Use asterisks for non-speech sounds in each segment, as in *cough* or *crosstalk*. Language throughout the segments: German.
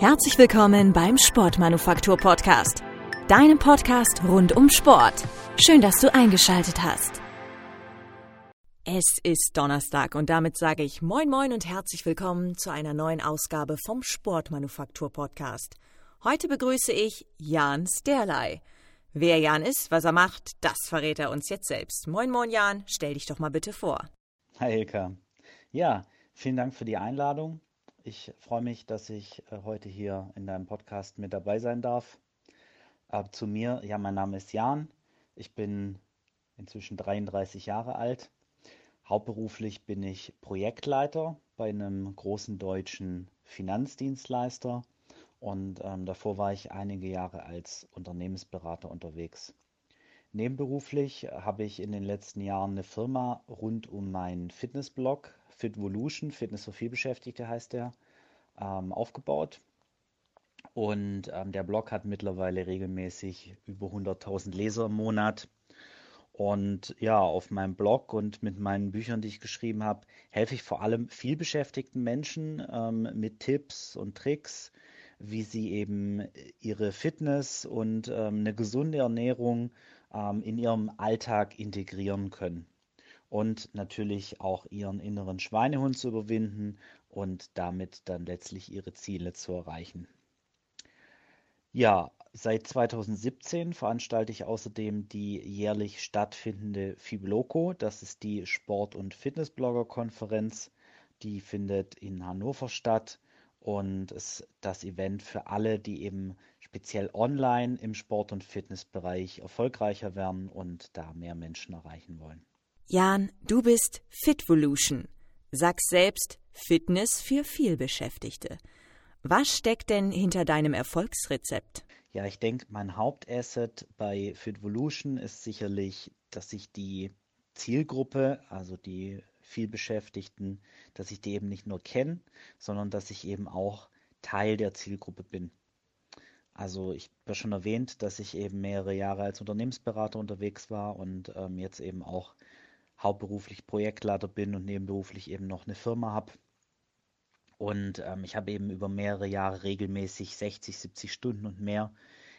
Herzlich willkommen beim Sportmanufaktur Podcast, deinem Podcast rund um Sport. Schön, dass du eingeschaltet hast. Es ist Donnerstag und damit sage ich Moin Moin und herzlich willkommen zu einer neuen Ausgabe vom Sportmanufaktur Podcast. Heute begrüße ich Jan Sterlei. Wer Jan ist, was er macht, das verrät er uns jetzt selbst. Moin Moin Jan, stell dich doch mal bitte vor. Hi Ilka. Ja, vielen Dank für die Einladung. Ich freue mich, dass ich äh, heute hier in deinem Podcast mit dabei sein darf. Zu mir, ja, mein Name ist Jan. Ich bin inzwischen 33 Jahre alt. Hauptberuflich bin ich Projektleiter bei einem großen deutschen Finanzdienstleister und ähm, davor war ich einige Jahre als Unternehmensberater unterwegs. Nebenberuflich habe ich in den letzten Jahren eine Firma rund um meinen Fitnessblog Fitvolution, Fitness für vielbeschäftigte heißt der, ähm, aufgebaut. Und ähm, der Blog hat mittlerweile regelmäßig über 100.000 Leser im Monat. Und ja, auf meinem Blog und mit meinen Büchern, die ich geschrieben habe, helfe ich vor allem vielbeschäftigten Menschen ähm, mit Tipps und Tricks, wie sie eben ihre Fitness und ähm, eine gesunde Ernährung ähm, in ihrem Alltag integrieren können und natürlich auch ihren inneren Schweinehund zu überwinden und damit dann letztlich ihre Ziele zu erreichen. Ja, seit 2017 veranstalte ich außerdem die jährlich stattfindende Fibloco. Das ist die Sport- und Fitnessblogger-Konferenz. Die findet in Hannover statt und ist das Event für alle, die eben speziell online im Sport- und Fitnessbereich erfolgreicher werden und da mehr Menschen erreichen wollen. Jan, du bist Fitvolution. Sagst selbst Fitness für vielbeschäftigte. Was steckt denn hinter deinem Erfolgsrezept? Ja, ich denke, mein Hauptasset bei Fitvolution ist sicherlich, dass ich die Zielgruppe, also die vielbeschäftigten, dass ich die eben nicht nur kenne, sondern dass ich eben auch Teil der Zielgruppe bin. Also ich habe schon erwähnt, dass ich eben mehrere Jahre als Unternehmensberater unterwegs war und ähm, jetzt eben auch hauptberuflich Projektleiter bin und nebenberuflich eben noch eine Firma habe. Und ähm, ich habe eben über mehrere Jahre regelmäßig 60, 70 Stunden und mehr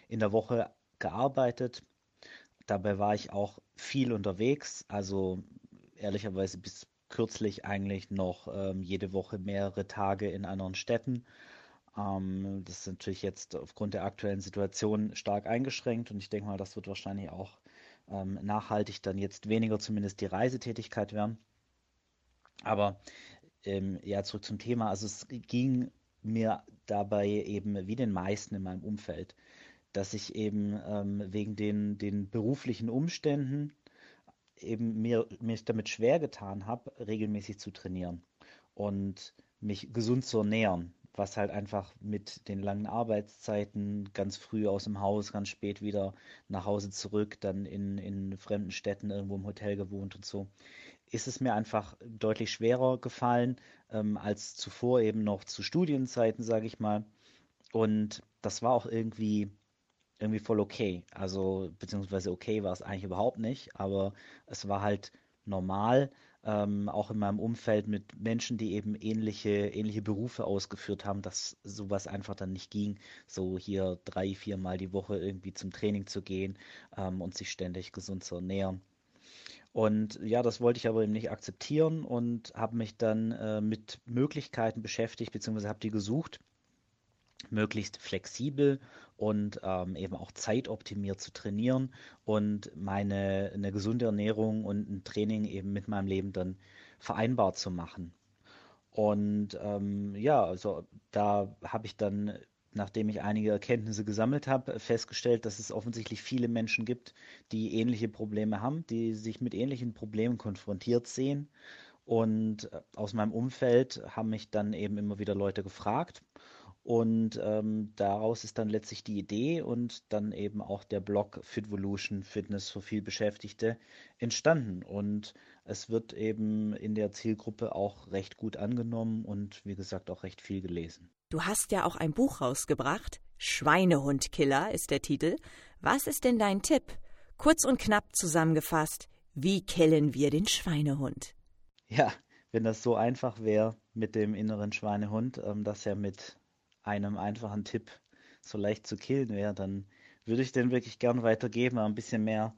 in der Woche gearbeitet. Dabei war ich auch viel unterwegs, also ehrlicherweise bis kürzlich eigentlich noch ähm, jede Woche mehrere Tage in anderen Städten. Ähm, das ist natürlich jetzt aufgrund der aktuellen Situation stark eingeschränkt und ich denke mal, das wird wahrscheinlich auch ähm, nachhaltig dann jetzt weniger zumindest die Reisetätigkeit werden. Aber ähm, ja, zurück zum Thema. Also es ging mir dabei eben wie den meisten in meinem Umfeld, dass ich eben ähm, wegen den, den beruflichen Umständen eben mir mich damit schwer getan habe, regelmäßig zu trainieren und mich gesund zu ernähren was halt einfach mit den langen Arbeitszeiten ganz früh aus dem Haus, ganz spät wieder nach Hause zurück, dann in, in fremden Städten irgendwo im Hotel gewohnt und so, ist es mir einfach deutlich schwerer gefallen ähm, als zuvor eben noch zu Studienzeiten, sage ich mal. Und das war auch irgendwie irgendwie voll okay. Also beziehungsweise okay war es eigentlich überhaupt nicht, aber es war halt normal ähm, auch in meinem Umfeld mit Menschen, die eben ähnliche, ähnliche Berufe ausgeführt haben, dass sowas einfach dann nicht ging, so hier drei, viermal die Woche irgendwie zum Training zu gehen ähm, und sich ständig gesund zu ernähren. Und ja, das wollte ich aber eben nicht akzeptieren und habe mich dann äh, mit Möglichkeiten beschäftigt, beziehungsweise habe die gesucht möglichst flexibel und ähm, eben auch zeitoptimiert zu trainieren und meine eine gesunde Ernährung und ein Training eben mit meinem Leben dann vereinbar zu machen. Und ähm, ja, also da habe ich dann, nachdem ich einige Erkenntnisse gesammelt habe, festgestellt, dass es offensichtlich viele Menschen gibt, die ähnliche Probleme haben, die sich mit ähnlichen Problemen konfrontiert sehen. Und äh, aus meinem Umfeld haben mich dann eben immer wieder Leute gefragt und ähm, daraus ist dann letztlich die Idee und dann eben auch der Blog Fitvolution Fitness für viel Beschäftigte entstanden. Und es wird eben in der Zielgruppe auch recht gut angenommen und wie gesagt auch recht viel gelesen. Du hast ja auch ein Buch rausgebracht. Schweinehundkiller ist der Titel. Was ist denn dein Tipp? Kurz und knapp zusammengefasst, wie killen wir den Schweinehund? Ja, wenn das so einfach wäre mit dem inneren Schweinehund, ähm, dass er mit einem einfachen Tipp so leicht zu killen wäre, dann würde ich den wirklich gern weitergeben. Aber ein bisschen mehr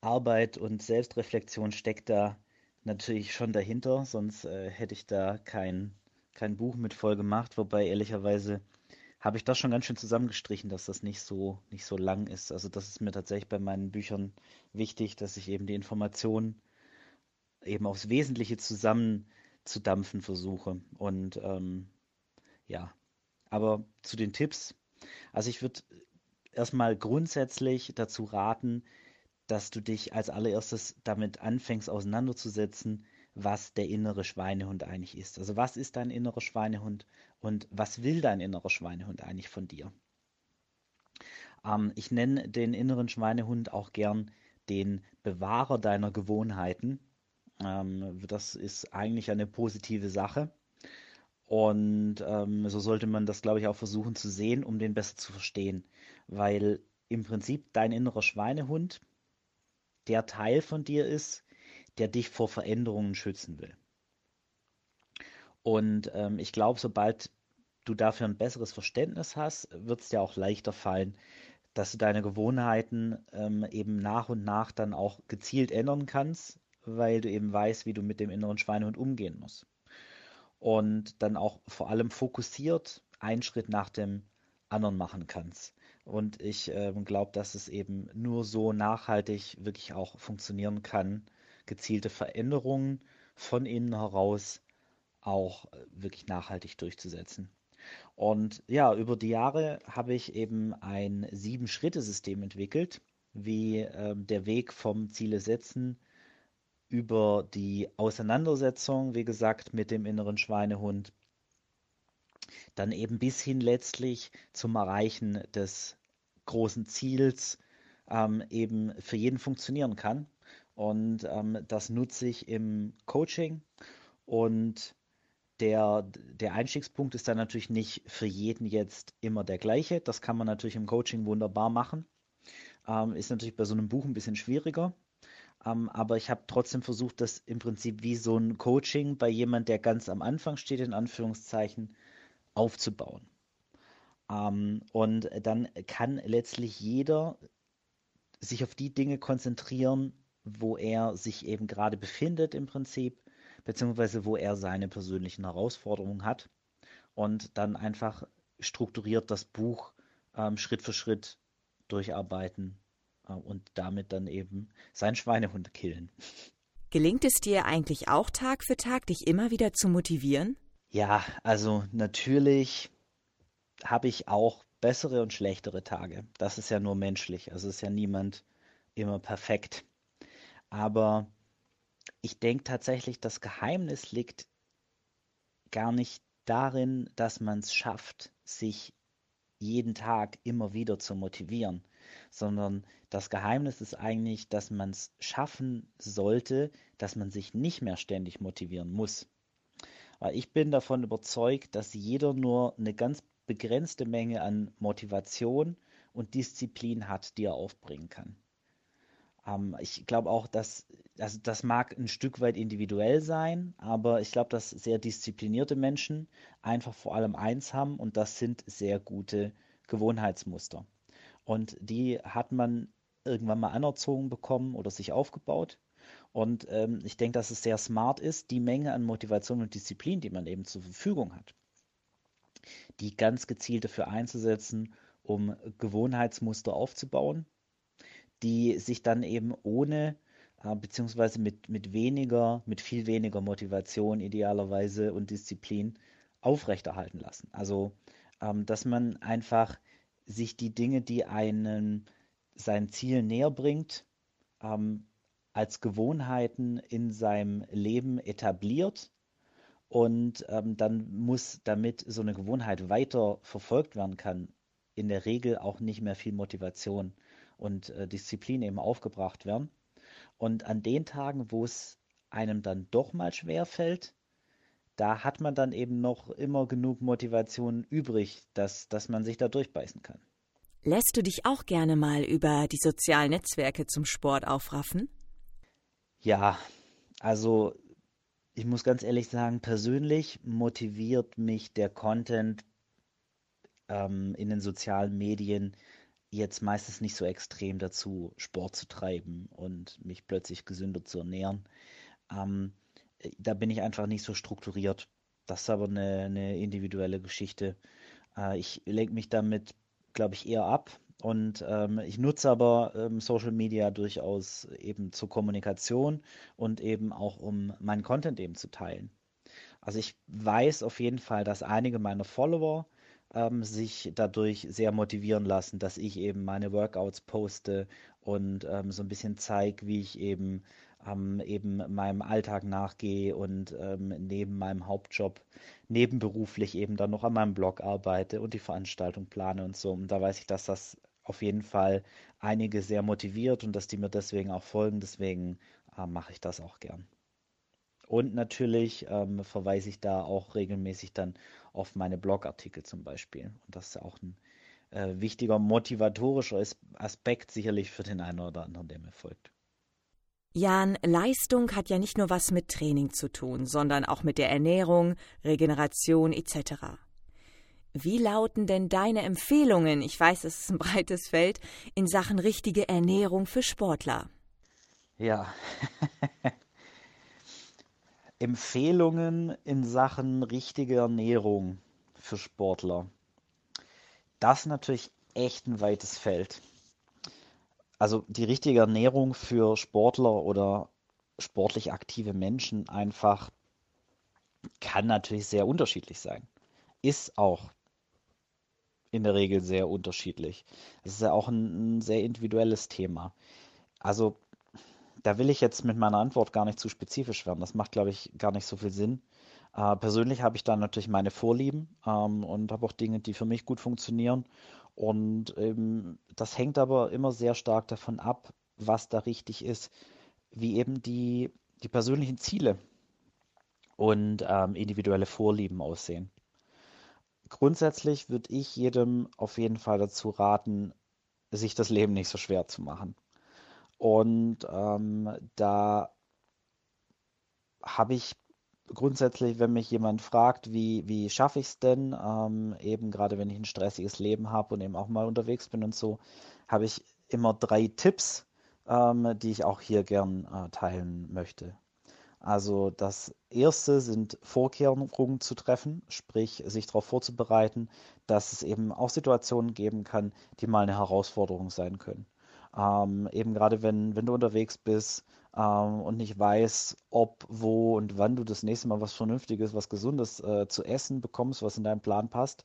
Arbeit und Selbstreflexion steckt da natürlich schon dahinter, sonst äh, hätte ich da kein, kein Buch mit voll gemacht, wobei ehrlicherweise habe ich das schon ganz schön zusammengestrichen, dass das nicht so, nicht so lang ist. Also das ist mir tatsächlich bei meinen Büchern wichtig, dass ich eben die Informationen eben aufs Wesentliche zusammenzudampfen versuche. Und ähm, ja, aber zu den Tipps. Also ich würde erstmal grundsätzlich dazu raten, dass du dich als allererstes damit anfängst auseinanderzusetzen, was der innere Schweinehund eigentlich ist. Also was ist dein innerer Schweinehund und was will dein innerer Schweinehund eigentlich von dir? Ähm, ich nenne den inneren Schweinehund auch gern den Bewahrer deiner Gewohnheiten. Ähm, das ist eigentlich eine positive Sache. Und ähm, so sollte man das, glaube ich, auch versuchen zu sehen, um den besser zu verstehen. Weil im Prinzip dein innerer Schweinehund der Teil von dir ist, der dich vor Veränderungen schützen will. Und ähm, ich glaube, sobald du dafür ein besseres Verständnis hast, wird es dir auch leichter fallen, dass du deine Gewohnheiten ähm, eben nach und nach dann auch gezielt ändern kannst, weil du eben weißt, wie du mit dem inneren Schweinehund umgehen musst. Und dann auch vor allem fokussiert einen Schritt nach dem anderen machen kannst. Und ich äh, glaube, dass es eben nur so nachhaltig wirklich auch funktionieren kann, gezielte Veränderungen von innen heraus auch äh, wirklich nachhaltig durchzusetzen. Und ja, über die Jahre habe ich eben ein Sieben-Schritte-System entwickelt, wie äh, der Weg vom Ziele setzen über die Auseinandersetzung, wie gesagt, mit dem inneren Schweinehund, dann eben bis hin letztlich zum Erreichen des großen Ziels ähm, eben für jeden funktionieren kann. Und ähm, das nutze ich im Coaching. Und der, der Einstiegspunkt ist dann natürlich nicht für jeden jetzt immer der gleiche. Das kann man natürlich im Coaching wunderbar machen. Ähm, ist natürlich bei so einem Buch ein bisschen schwieriger. Ähm, aber ich habe trotzdem versucht, das im Prinzip wie so ein Coaching bei jemand, der ganz am Anfang steht, in Anführungszeichen, aufzubauen. Ähm, und dann kann letztlich jeder sich auf die Dinge konzentrieren, wo er sich eben gerade befindet im Prinzip, beziehungsweise wo er seine persönlichen Herausforderungen hat und dann einfach strukturiert das Buch ähm, Schritt für Schritt durcharbeiten und damit dann eben seinen Schweinehund killen. Gelingt es dir eigentlich auch Tag für Tag, dich immer wieder zu motivieren? Ja, also natürlich habe ich auch bessere und schlechtere Tage. Das ist ja nur menschlich. Also ist ja niemand immer perfekt. Aber ich denke tatsächlich, das Geheimnis liegt gar nicht darin, dass man es schafft, sich jeden Tag immer wieder zu motivieren, sondern das Geheimnis ist eigentlich, dass man es schaffen sollte, dass man sich nicht mehr ständig motivieren muss. Weil ich bin davon überzeugt, dass jeder nur eine ganz begrenzte Menge an Motivation und Disziplin hat, die er aufbringen kann. Ähm, ich glaube auch, dass also das mag ein Stück weit individuell sein, aber ich glaube, dass sehr disziplinierte Menschen einfach vor allem eins haben und das sind sehr gute Gewohnheitsmuster. Und die hat man irgendwann mal anerzogen bekommen oder sich aufgebaut. Und ähm, ich denke, dass es sehr smart ist, die Menge an Motivation und Disziplin, die man eben zur Verfügung hat, die ganz gezielt dafür einzusetzen, um Gewohnheitsmuster aufzubauen, die sich dann eben ohne äh, beziehungsweise mit, mit weniger, mit viel weniger Motivation idealerweise und Disziplin aufrechterhalten lassen. Also, ähm, dass man einfach sich die Dinge, die einen sein Ziel näher bringt, ähm, als Gewohnheiten in seinem Leben etabliert und ähm, dann muss, damit so eine Gewohnheit weiter verfolgt werden kann, in der Regel auch nicht mehr viel Motivation und äh, Disziplin eben aufgebracht werden. Und an den Tagen, wo es einem dann doch mal schwer fällt, da hat man dann eben noch immer genug Motivation übrig, dass, dass man sich da durchbeißen kann. Lässt du dich auch gerne mal über die sozialen Netzwerke zum Sport aufraffen? Ja, also ich muss ganz ehrlich sagen, persönlich motiviert mich der Content ähm, in den sozialen Medien jetzt meistens nicht so extrem dazu, Sport zu treiben und mich plötzlich gesünder zu ernähren. Ähm, da bin ich einfach nicht so strukturiert. Das ist aber eine, eine individuelle Geschichte. Äh, ich lenke mich damit, glaube ich, eher ab. Und ähm, ich nutze aber ähm, Social Media durchaus eben zur Kommunikation und eben auch, um meinen Content eben zu teilen. Also ich weiß auf jeden Fall, dass einige meiner Follower ähm, sich dadurch sehr motivieren lassen, dass ich eben meine Workouts poste und ähm, so ein bisschen zeige, wie ich eben ähm, eben meinem Alltag nachgehe und ähm, neben meinem Hauptjob nebenberuflich eben dann noch an meinem Blog arbeite und die Veranstaltung plane und so. Und da weiß ich, dass das auf jeden Fall einige sehr motiviert und dass die mir deswegen auch folgen. Deswegen äh, mache ich das auch gern. Und natürlich ähm, verweise ich da auch regelmäßig dann auf meine Blogartikel zum Beispiel. Und das ist auch ein äh, wichtiger motivatorischer Aspekt sicherlich für den einen oder anderen, der mir folgt. Jan, Leistung hat ja nicht nur was mit Training zu tun, sondern auch mit der Ernährung, Regeneration etc. Wie lauten denn deine Empfehlungen, ich weiß, es ist ein breites Feld, in Sachen richtige Ernährung für Sportler? Ja, *laughs* Empfehlungen in Sachen richtige Ernährung für Sportler. Das ist natürlich echt ein weites Feld. Also die richtige Ernährung für Sportler oder sportlich aktive Menschen einfach kann natürlich sehr unterschiedlich sein. Ist auch in der Regel sehr unterschiedlich. Das ist ja auch ein, ein sehr individuelles Thema. Also da will ich jetzt mit meiner Antwort gar nicht zu spezifisch werden. Das macht, glaube ich, gar nicht so viel Sinn. Äh, persönlich habe ich da natürlich meine Vorlieben ähm, und habe auch Dinge, die für mich gut funktionieren. Und ähm, das hängt aber immer sehr stark davon ab, was da richtig ist, wie eben die, die persönlichen Ziele und ähm, individuelle Vorlieben aussehen. Grundsätzlich würde ich jedem auf jeden Fall dazu raten, sich das Leben nicht so schwer zu machen. Und ähm, da habe ich grundsätzlich, wenn mich jemand fragt, wie, wie schaffe ich es denn, ähm, eben gerade wenn ich ein stressiges Leben habe und eben auch mal unterwegs bin und so, habe ich immer drei Tipps, ähm, die ich auch hier gern äh, teilen möchte. Also das erste sind Vorkehrungen zu treffen, sprich sich darauf vorzubereiten, dass es eben auch Situationen geben kann, die mal eine Herausforderung sein können. Ähm, eben gerade wenn, wenn du unterwegs bist ähm, und nicht weißt, ob, wo und wann du das nächste Mal was Vernünftiges, was Gesundes äh, zu essen bekommst, was in deinen Plan passt,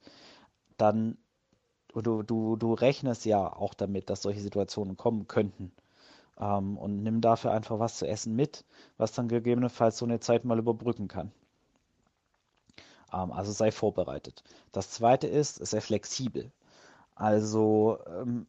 dann du, du, du rechnest ja auch damit, dass solche Situationen kommen könnten. Ähm, und nimm dafür einfach was zu essen mit, was dann gegebenenfalls so eine Zeit mal überbrücken kann. Ähm, also sei vorbereitet. Das zweite ist, sei flexibel. Also ähm,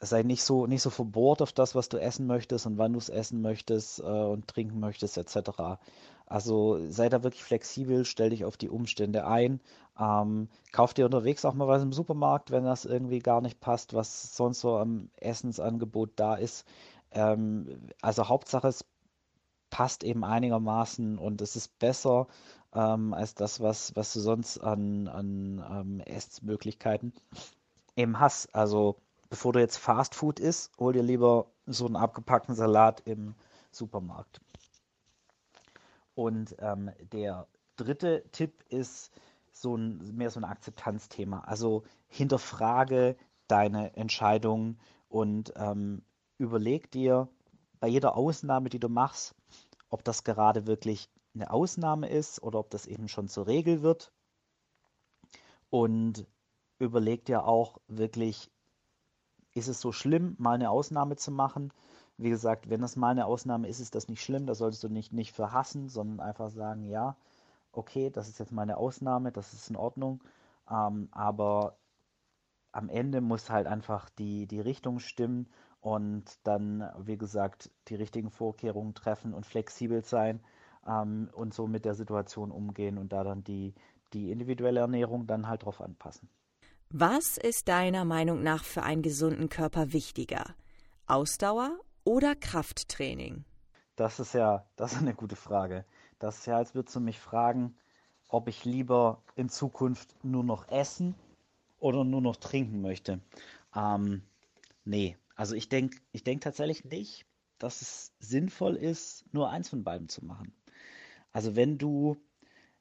sei nicht so, nicht so verbohrt auf das, was du essen möchtest und wann du es essen möchtest äh, und trinken möchtest, etc. Also sei da wirklich flexibel, stell dich auf die Umstände ein. Ähm, kauf dir unterwegs auch mal was im Supermarkt, wenn das irgendwie gar nicht passt, was sonst so am Essensangebot da ist. Ähm, also Hauptsache es passt eben einigermaßen und es ist besser ähm, als das, was, was du sonst an, an ähm, Essmöglichkeiten eben hast. Also bevor du jetzt Fast Food isst, hol dir lieber so einen abgepackten Salat im Supermarkt. Und ähm, der dritte Tipp ist so ein, mehr so ein Akzeptanzthema. Also hinterfrage deine Entscheidung und ähm, überleg dir bei jeder Ausnahme, die du machst, ob das gerade wirklich eine Ausnahme ist oder ob das eben schon zur Regel wird. Und überleg dir auch wirklich, ist es so schlimm, mal eine Ausnahme zu machen? Wie gesagt, wenn das mal eine Ausnahme ist, ist das nicht schlimm. Da solltest du nicht, nicht verhassen, sondern einfach sagen, ja, okay, das ist jetzt mal eine Ausnahme, das ist in Ordnung. Ähm, aber am Ende muss halt einfach die, die Richtung stimmen und dann, wie gesagt, die richtigen Vorkehrungen treffen und flexibel sein ähm, und so mit der Situation umgehen und da dann die, die individuelle Ernährung dann halt drauf anpassen. Was ist deiner Meinung nach für einen gesunden Körper wichtiger? Ausdauer oder Krafttraining? Das ist ja, das ist eine gute Frage. Das ist ja, als würdest du mich fragen, ob ich lieber in Zukunft nur noch essen oder nur noch trinken möchte. Ähm, nee, also ich denke ich denk tatsächlich nicht, dass es sinnvoll ist, nur eins von beiden zu machen. Also wenn du,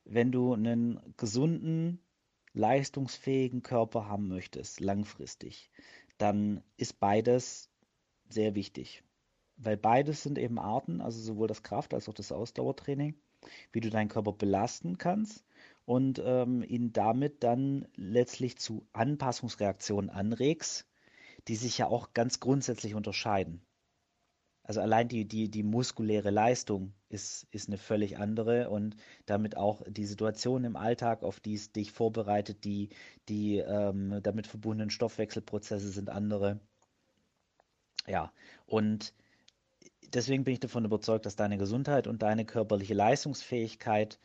wenn du einen gesunden, leistungsfähigen Körper haben möchtest, langfristig, dann ist beides sehr wichtig. Weil beides sind eben Arten, also sowohl das Kraft- als auch das Ausdauertraining, wie du deinen Körper belasten kannst und ähm, ihn damit dann letztlich zu Anpassungsreaktionen anregst, die sich ja auch ganz grundsätzlich unterscheiden. Also allein die, die, die muskuläre Leistung ist, ist eine völlig andere und damit auch die Situation im Alltag, auf die es dich vorbereitet, die, die ähm, damit verbundenen Stoffwechselprozesse sind andere. Ja, und deswegen bin ich davon überzeugt, dass deine Gesundheit und deine körperliche Leistungsfähigkeit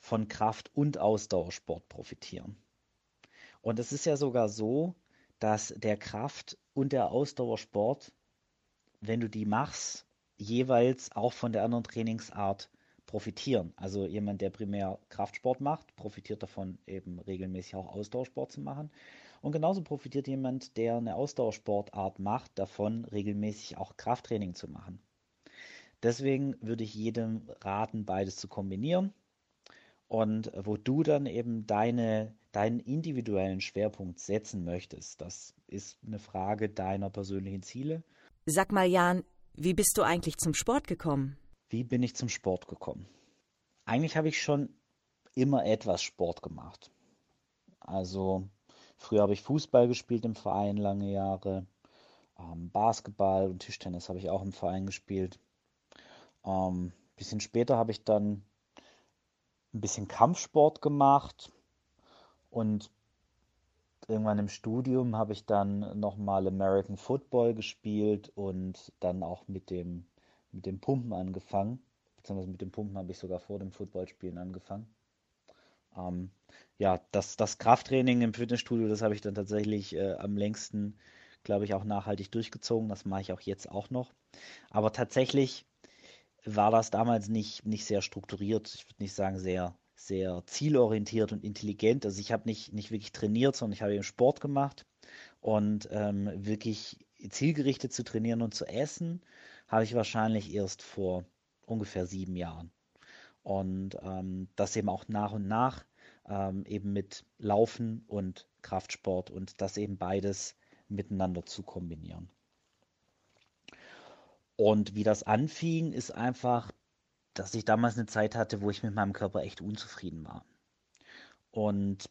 von Kraft- und Ausdauersport profitieren. Und es ist ja sogar so, dass der Kraft- und der Ausdauersport, wenn du die machst, jeweils auch von der anderen Trainingsart profitieren. Also jemand, der primär Kraftsport macht, profitiert davon, eben regelmäßig auch Ausdauersport zu machen. Und genauso profitiert jemand, der eine Ausdauersportart macht, davon, regelmäßig auch Krafttraining zu machen. Deswegen würde ich jedem raten, beides zu kombinieren. Und wo du dann eben deine deinen individuellen Schwerpunkt setzen möchtest. Das ist eine Frage deiner persönlichen Ziele. Sag mal, Jan, wie bist du eigentlich zum Sport gekommen? Wie bin ich zum Sport gekommen? Eigentlich habe ich schon immer etwas Sport gemacht. Also früher habe ich Fußball gespielt im Verein lange Jahre. Ähm, Basketball und Tischtennis habe ich auch im Verein gespielt. Ähm, bisschen später habe ich dann ein bisschen Kampfsport gemacht, und irgendwann im Studium habe ich dann nochmal American Football gespielt und dann auch mit dem, mit dem Pumpen angefangen. Beziehungsweise mit dem Pumpen habe ich sogar vor dem Footballspielen angefangen. Ähm, ja, das, das Krafttraining im Fitnessstudio, das habe ich dann tatsächlich äh, am längsten, glaube ich, auch nachhaltig durchgezogen. Das mache ich auch jetzt auch noch. Aber tatsächlich war das damals nicht, nicht sehr strukturiert. Ich würde nicht sagen sehr, sehr zielorientiert und intelligent. Also ich habe nicht, nicht wirklich trainiert, sondern ich habe eben Sport gemacht und ähm, wirklich zielgerichtet zu trainieren und zu essen, habe ich wahrscheinlich erst vor ungefähr sieben Jahren. Und ähm, das eben auch nach und nach ähm, eben mit Laufen und Kraftsport und das eben beides miteinander zu kombinieren. Und wie das anfing, ist einfach dass ich damals eine Zeit hatte, wo ich mit meinem Körper echt unzufrieden war. Und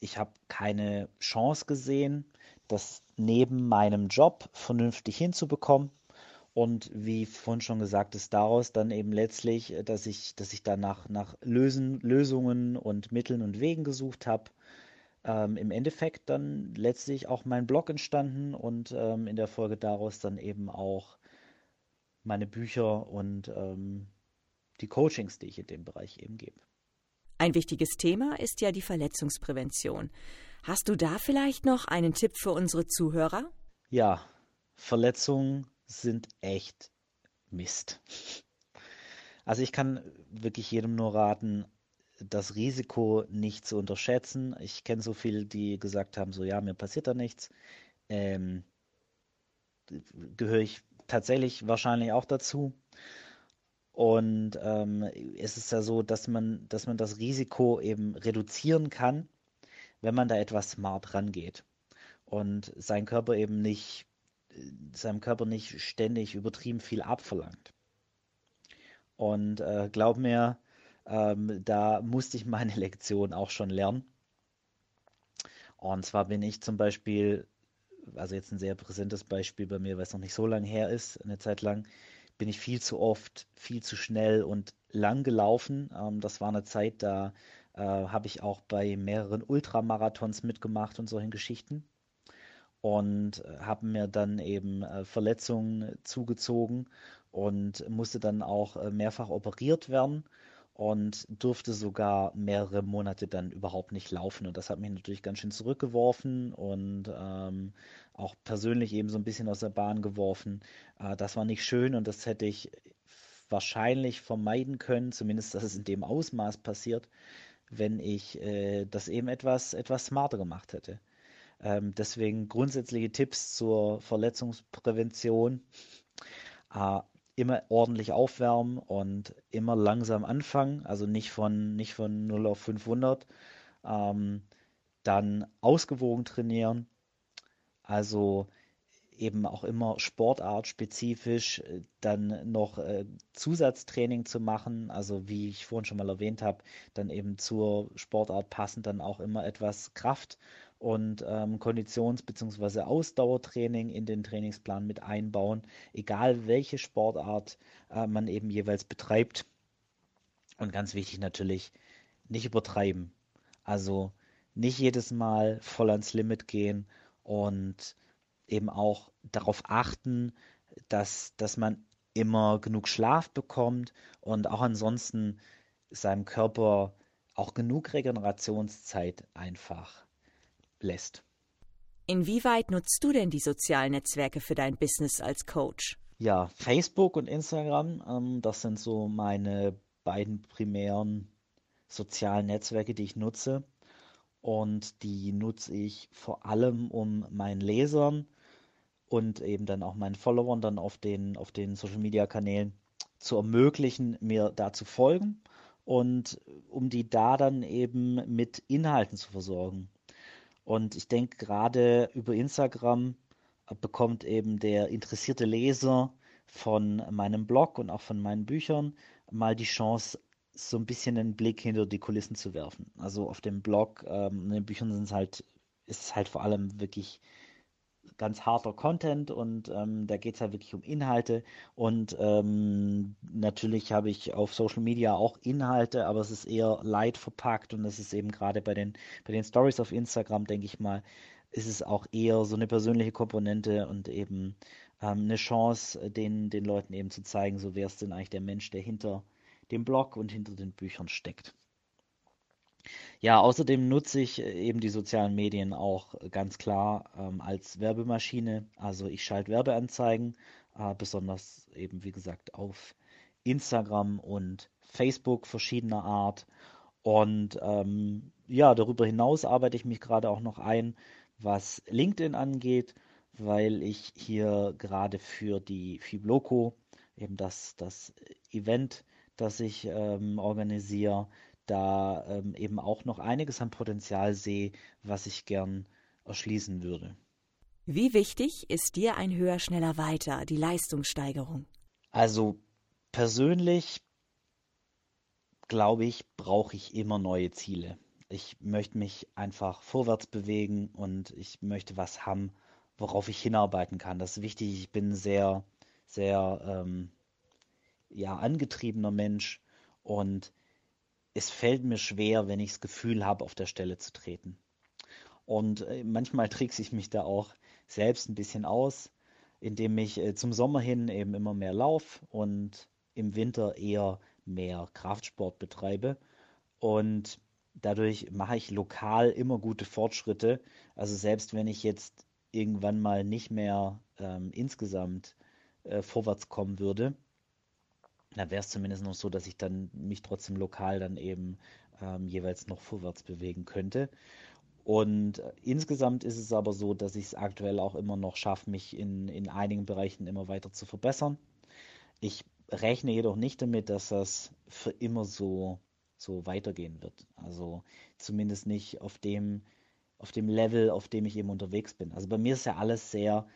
ich habe keine Chance gesehen, das neben meinem Job vernünftig hinzubekommen. Und wie vorhin schon gesagt ist, daraus dann eben letztlich, dass ich, dass ich danach nach Lösen, Lösungen und Mitteln und Wegen gesucht habe. Ähm, Im Endeffekt dann letztlich auch mein Blog entstanden und ähm, in der Folge daraus dann eben auch meine Bücher und ähm, die Coachings, die ich in dem Bereich eben gebe. Ein wichtiges Thema ist ja die Verletzungsprävention. Hast du da vielleicht noch einen Tipp für unsere Zuhörer? Ja, Verletzungen sind echt Mist. Also ich kann wirklich jedem nur raten, das Risiko nicht zu unterschätzen. Ich kenne so viele, die gesagt haben, so ja, mir passiert da nichts. Ähm, gehöre ich tatsächlich wahrscheinlich auch dazu. Und ähm, es ist ja so, dass man, dass man das Risiko eben reduzieren kann, wenn man da etwas smart rangeht und sein Körper eben nicht, seinem Körper nicht ständig übertrieben viel abverlangt. Und äh, glaub mir, ähm, da musste ich meine *laughs* Lektion auch schon lernen. Und zwar bin ich zum Beispiel, also jetzt ein sehr präsentes Beispiel bei mir, weil es noch nicht so lange her ist, eine Zeit lang, bin ich viel zu oft, viel zu schnell und lang gelaufen. Ähm, das war eine Zeit, da äh, habe ich auch bei mehreren Ultramarathons mitgemacht und solchen Geschichten. Und habe mir dann eben äh, Verletzungen zugezogen und musste dann auch äh, mehrfach operiert werden und durfte sogar mehrere Monate dann überhaupt nicht laufen. Und das hat mich natürlich ganz schön zurückgeworfen und ähm, auch persönlich eben so ein bisschen aus der Bahn geworfen. Äh, das war nicht schön und das hätte ich wahrscheinlich vermeiden können, zumindest dass es in dem Ausmaß passiert, wenn ich äh, das eben etwas, etwas smarter gemacht hätte. Ähm, deswegen grundsätzliche Tipps zur Verletzungsprävention. Äh, immer ordentlich aufwärmen und immer langsam anfangen, also nicht von, nicht von 0 auf 500. Ähm, dann ausgewogen trainieren, also eben auch immer sportartspezifisch äh, dann noch äh, Zusatztraining zu machen, also wie ich vorhin schon mal erwähnt habe, dann eben zur Sportart passend dann auch immer etwas Kraft und ähm, Konditions- bzw. Ausdauertraining in den Trainingsplan mit einbauen, egal welche Sportart äh, man eben jeweils betreibt. Und ganz wichtig natürlich, nicht übertreiben. Also nicht jedes Mal voll ans Limit gehen und eben auch darauf achten, dass, dass man immer genug Schlaf bekommt und auch ansonsten seinem Körper auch genug Regenerationszeit einfach lässt. Inwieweit nutzt du denn die sozialen Netzwerke für dein Business als Coach? Ja, Facebook und Instagram, ähm, das sind so meine beiden primären sozialen Netzwerke, die ich nutze. Und die nutze ich vor allem, um meinen Lesern und eben dann auch meinen Followern dann auf den, auf den Social Media Kanälen zu ermöglichen, mir da zu folgen und um die da dann eben mit Inhalten zu versorgen. Und ich denke, gerade über Instagram bekommt eben der interessierte Leser von meinem Blog und auch von meinen Büchern mal die Chance, so ein bisschen einen Blick hinter die Kulissen zu werfen. Also auf dem Blog, ähm, in den Büchern sind es halt, ist es halt vor allem wirklich ganz harter Content und ähm, da geht es halt wirklich um Inhalte und ähm, natürlich habe ich auf Social Media auch Inhalte, aber es ist eher light verpackt und es ist eben gerade bei den, bei den Stories auf Instagram, denke ich mal, ist es auch eher so eine persönliche Komponente und eben ähm, eine Chance, den, den Leuten eben zu zeigen, so wer ist denn eigentlich der Mensch, der hinter dem Blog und hinter den Büchern steckt. Ja, außerdem nutze ich äh, eben die sozialen Medien auch ganz klar ähm, als Werbemaschine. Also ich schalte Werbeanzeigen, äh, besonders eben wie gesagt auf Instagram und Facebook verschiedener Art. Und ähm, ja, darüber hinaus arbeite ich mich gerade auch noch ein, was LinkedIn angeht, weil ich hier gerade für die Fibloco, eben das, das Event, das ich ähm, organisiere, da ähm, eben auch noch einiges an Potenzial sehe, was ich gern erschließen würde. Wie wichtig ist dir ein höher, schneller, weiter, die Leistungssteigerung? Also persönlich glaube ich, brauche ich immer neue Ziele. Ich möchte mich einfach vorwärts bewegen und ich möchte was haben, worauf ich hinarbeiten kann. Das ist wichtig. Ich bin sehr, sehr ähm, ja, angetriebener Mensch und es fällt mir schwer, wenn ich das Gefühl habe, auf der Stelle zu treten. Und äh, manchmal trickse ich mich da auch selbst ein bisschen aus, indem ich äh, zum Sommer hin eben immer mehr laufe und im Winter eher mehr Kraftsport betreibe. Und dadurch mache ich lokal immer gute Fortschritte. Also selbst wenn ich jetzt irgendwann mal nicht mehr ähm, insgesamt äh, vorwärts kommen würde, da wäre es zumindest noch so, dass ich dann mich trotzdem lokal dann eben ähm, jeweils noch vorwärts bewegen könnte. Und äh, insgesamt ist es aber so, dass ich es aktuell auch immer noch schaffe, mich in, in einigen Bereichen immer weiter zu verbessern. Ich rechne jedoch nicht damit, dass das für immer so, so weitergehen wird. Also zumindest nicht auf dem, auf dem Level, auf dem ich eben unterwegs bin. Also bei mir ist ja alles sehr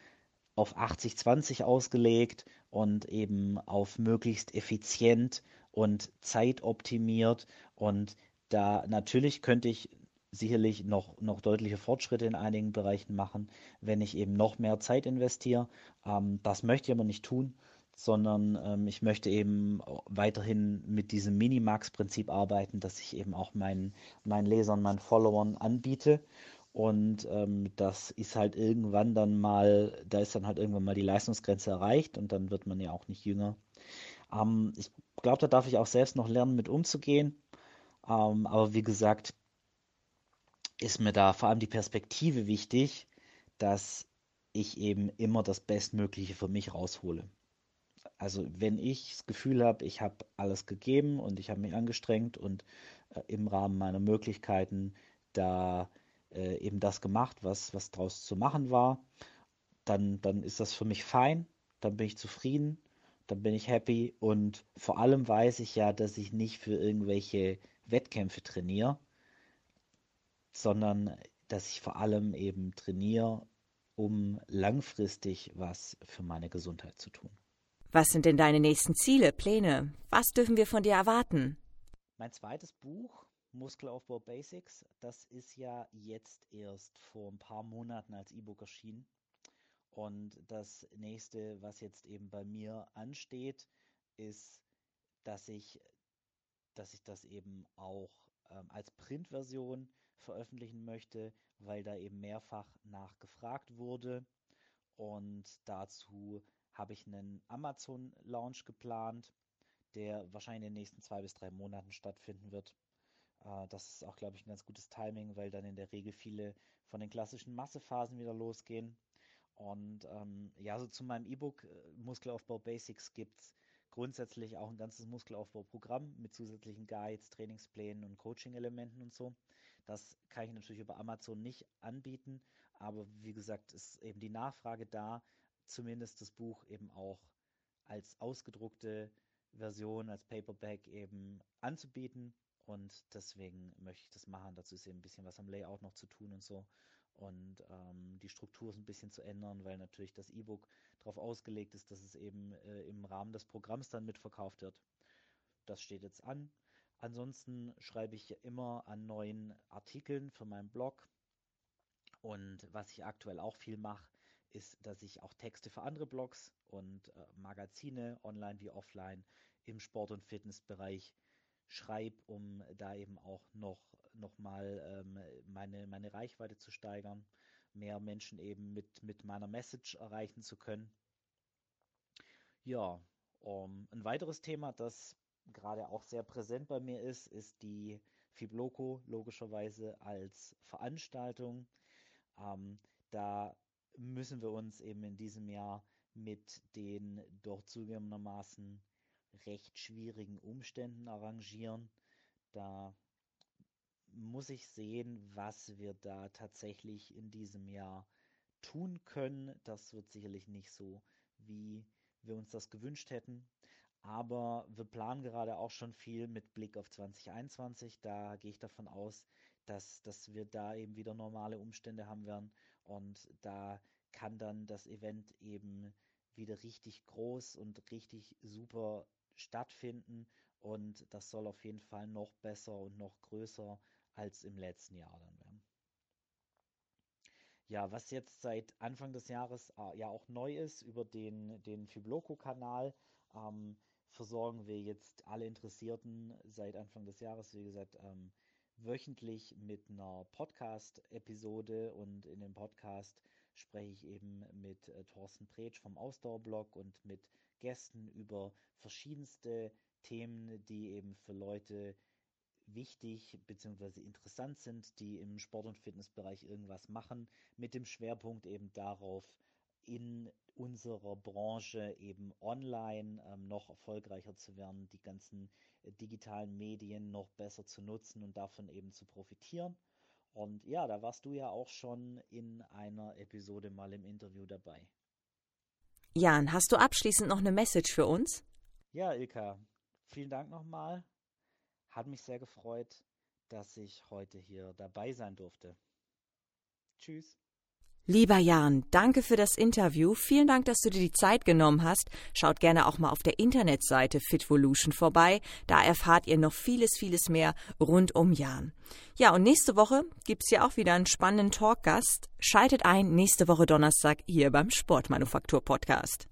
auf 80-20 ausgelegt und eben auf möglichst effizient und zeitoptimiert. Und da natürlich könnte ich sicherlich noch, noch deutliche Fortschritte in einigen Bereichen machen, wenn ich eben noch mehr Zeit investiere. Ähm, das möchte ich aber nicht tun, sondern ähm, ich möchte eben weiterhin mit diesem Minimax-Prinzip arbeiten, das ich eben auch meinen, meinen Lesern, meinen Followern anbiete. Und ähm, das ist halt irgendwann dann mal, da ist dann halt irgendwann mal die Leistungsgrenze erreicht und dann wird man ja auch nicht jünger. Ähm, ich glaube, da darf ich auch selbst noch lernen, mit umzugehen. Ähm, aber wie gesagt, ist mir da vor allem die Perspektive wichtig, dass ich eben immer das Bestmögliche für mich raushole. Also wenn ich das Gefühl habe, ich habe alles gegeben und ich habe mich angestrengt und äh, im Rahmen meiner Möglichkeiten da äh, eben das gemacht, was, was draus zu machen war. Dann, dann ist das für mich fein, dann bin ich zufrieden, dann bin ich happy und vor allem weiß ich ja, dass ich nicht für irgendwelche Wettkämpfe trainiere, sondern dass ich vor allem eben trainiere, um langfristig was für meine Gesundheit zu tun. Was sind denn deine nächsten Ziele, Pläne? Was dürfen wir von dir erwarten? Mein zweites Buch, Muskelaufbau Basics, das ist ja jetzt erst vor ein paar Monaten als E-Book erschienen. Und das nächste, was jetzt eben bei mir ansteht, ist, dass ich, dass ich das eben auch ähm, als Printversion veröffentlichen möchte, weil da eben mehrfach nachgefragt wurde. Und dazu habe ich einen Amazon-Launch geplant, der wahrscheinlich in den nächsten zwei bis drei Monaten stattfinden wird. Äh, das ist auch, glaube ich, ein ganz gutes Timing, weil dann in der Regel viele von den klassischen Massephasen wieder losgehen. Und ähm, ja, so zu meinem E-Book äh, Muskelaufbau Basics gibt es grundsätzlich auch ein ganzes Muskelaufbauprogramm mit zusätzlichen Guides, Trainingsplänen und Coaching-Elementen und so. Das kann ich natürlich über Amazon nicht anbieten, aber wie gesagt, ist eben die Nachfrage da, zumindest das Buch eben auch als ausgedruckte Version, als Paperback eben anzubieten. Und deswegen möchte ich das machen. Dazu ist eben ein bisschen was am Layout noch zu tun und so. Und ähm, die Struktur ist ein bisschen zu ändern, weil natürlich das E-Book darauf ausgelegt ist, dass es eben äh, im Rahmen des Programms dann mitverkauft wird. Das steht jetzt an. Ansonsten schreibe ich immer an neuen Artikeln für meinen Blog. Und was ich aktuell auch viel mache, ist, dass ich auch Texte für andere Blogs und äh, Magazine, online wie offline, im Sport- und Fitnessbereich schreibe, um da eben auch noch, noch mal ähm, meine, meine Reichweite zu steigern, mehr Menschen eben mit, mit meiner Message erreichen zu können. Ja, um, ein weiteres Thema, das gerade auch sehr präsent bei mir ist, ist die Fibloco logischerweise als Veranstaltung. Ähm, da müssen wir uns eben in diesem Jahr mit den doch zugegebenermaßen recht schwierigen Umständen arrangieren. Da muss ich sehen, was wir da tatsächlich in diesem Jahr tun können. Das wird sicherlich nicht so, wie wir uns das gewünscht hätten. Aber wir planen gerade auch schon viel mit Blick auf 2021. Da gehe ich davon aus, dass, dass wir da eben wieder normale Umstände haben werden. Und da kann dann das Event eben wieder richtig groß und richtig super stattfinden. Und das soll auf jeden Fall noch besser und noch größer als im letzten Jahr dann werden. Ja, was jetzt seit Anfang des Jahres äh, ja auch neu ist, über den, den Fibloco-Kanal ähm, versorgen wir jetzt alle Interessierten seit Anfang des Jahres, wie gesagt, ähm, wöchentlich mit einer Podcast-Episode und in dem Podcast spreche ich eben mit äh, Thorsten Pretsch vom Ausdauerblog und mit Gästen über verschiedenste Themen, die eben für Leute wichtig bzw. interessant sind, die im Sport- und Fitnessbereich irgendwas machen, mit dem Schwerpunkt eben darauf, in unserer Branche eben online ähm, noch erfolgreicher zu werden, die ganzen äh, digitalen Medien noch besser zu nutzen und davon eben zu profitieren. Und ja, da warst du ja auch schon in einer Episode mal im Interview dabei. Jan, hast du abschließend noch eine Message für uns? Ja, Ilka, vielen Dank nochmal. Hat mich sehr gefreut, dass ich heute hier dabei sein durfte. Tschüss. Lieber Jan, danke für das Interview. Vielen Dank, dass du dir die Zeit genommen hast. Schaut gerne auch mal auf der Internetseite Fitvolution vorbei. Da erfahrt ihr noch vieles, vieles mehr rund um Jan. Ja, und nächste Woche gibt es ja auch wieder einen spannenden Talkgast. Schaltet ein nächste Woche Donnerstag hier beim Sportmanufaktur Podcast.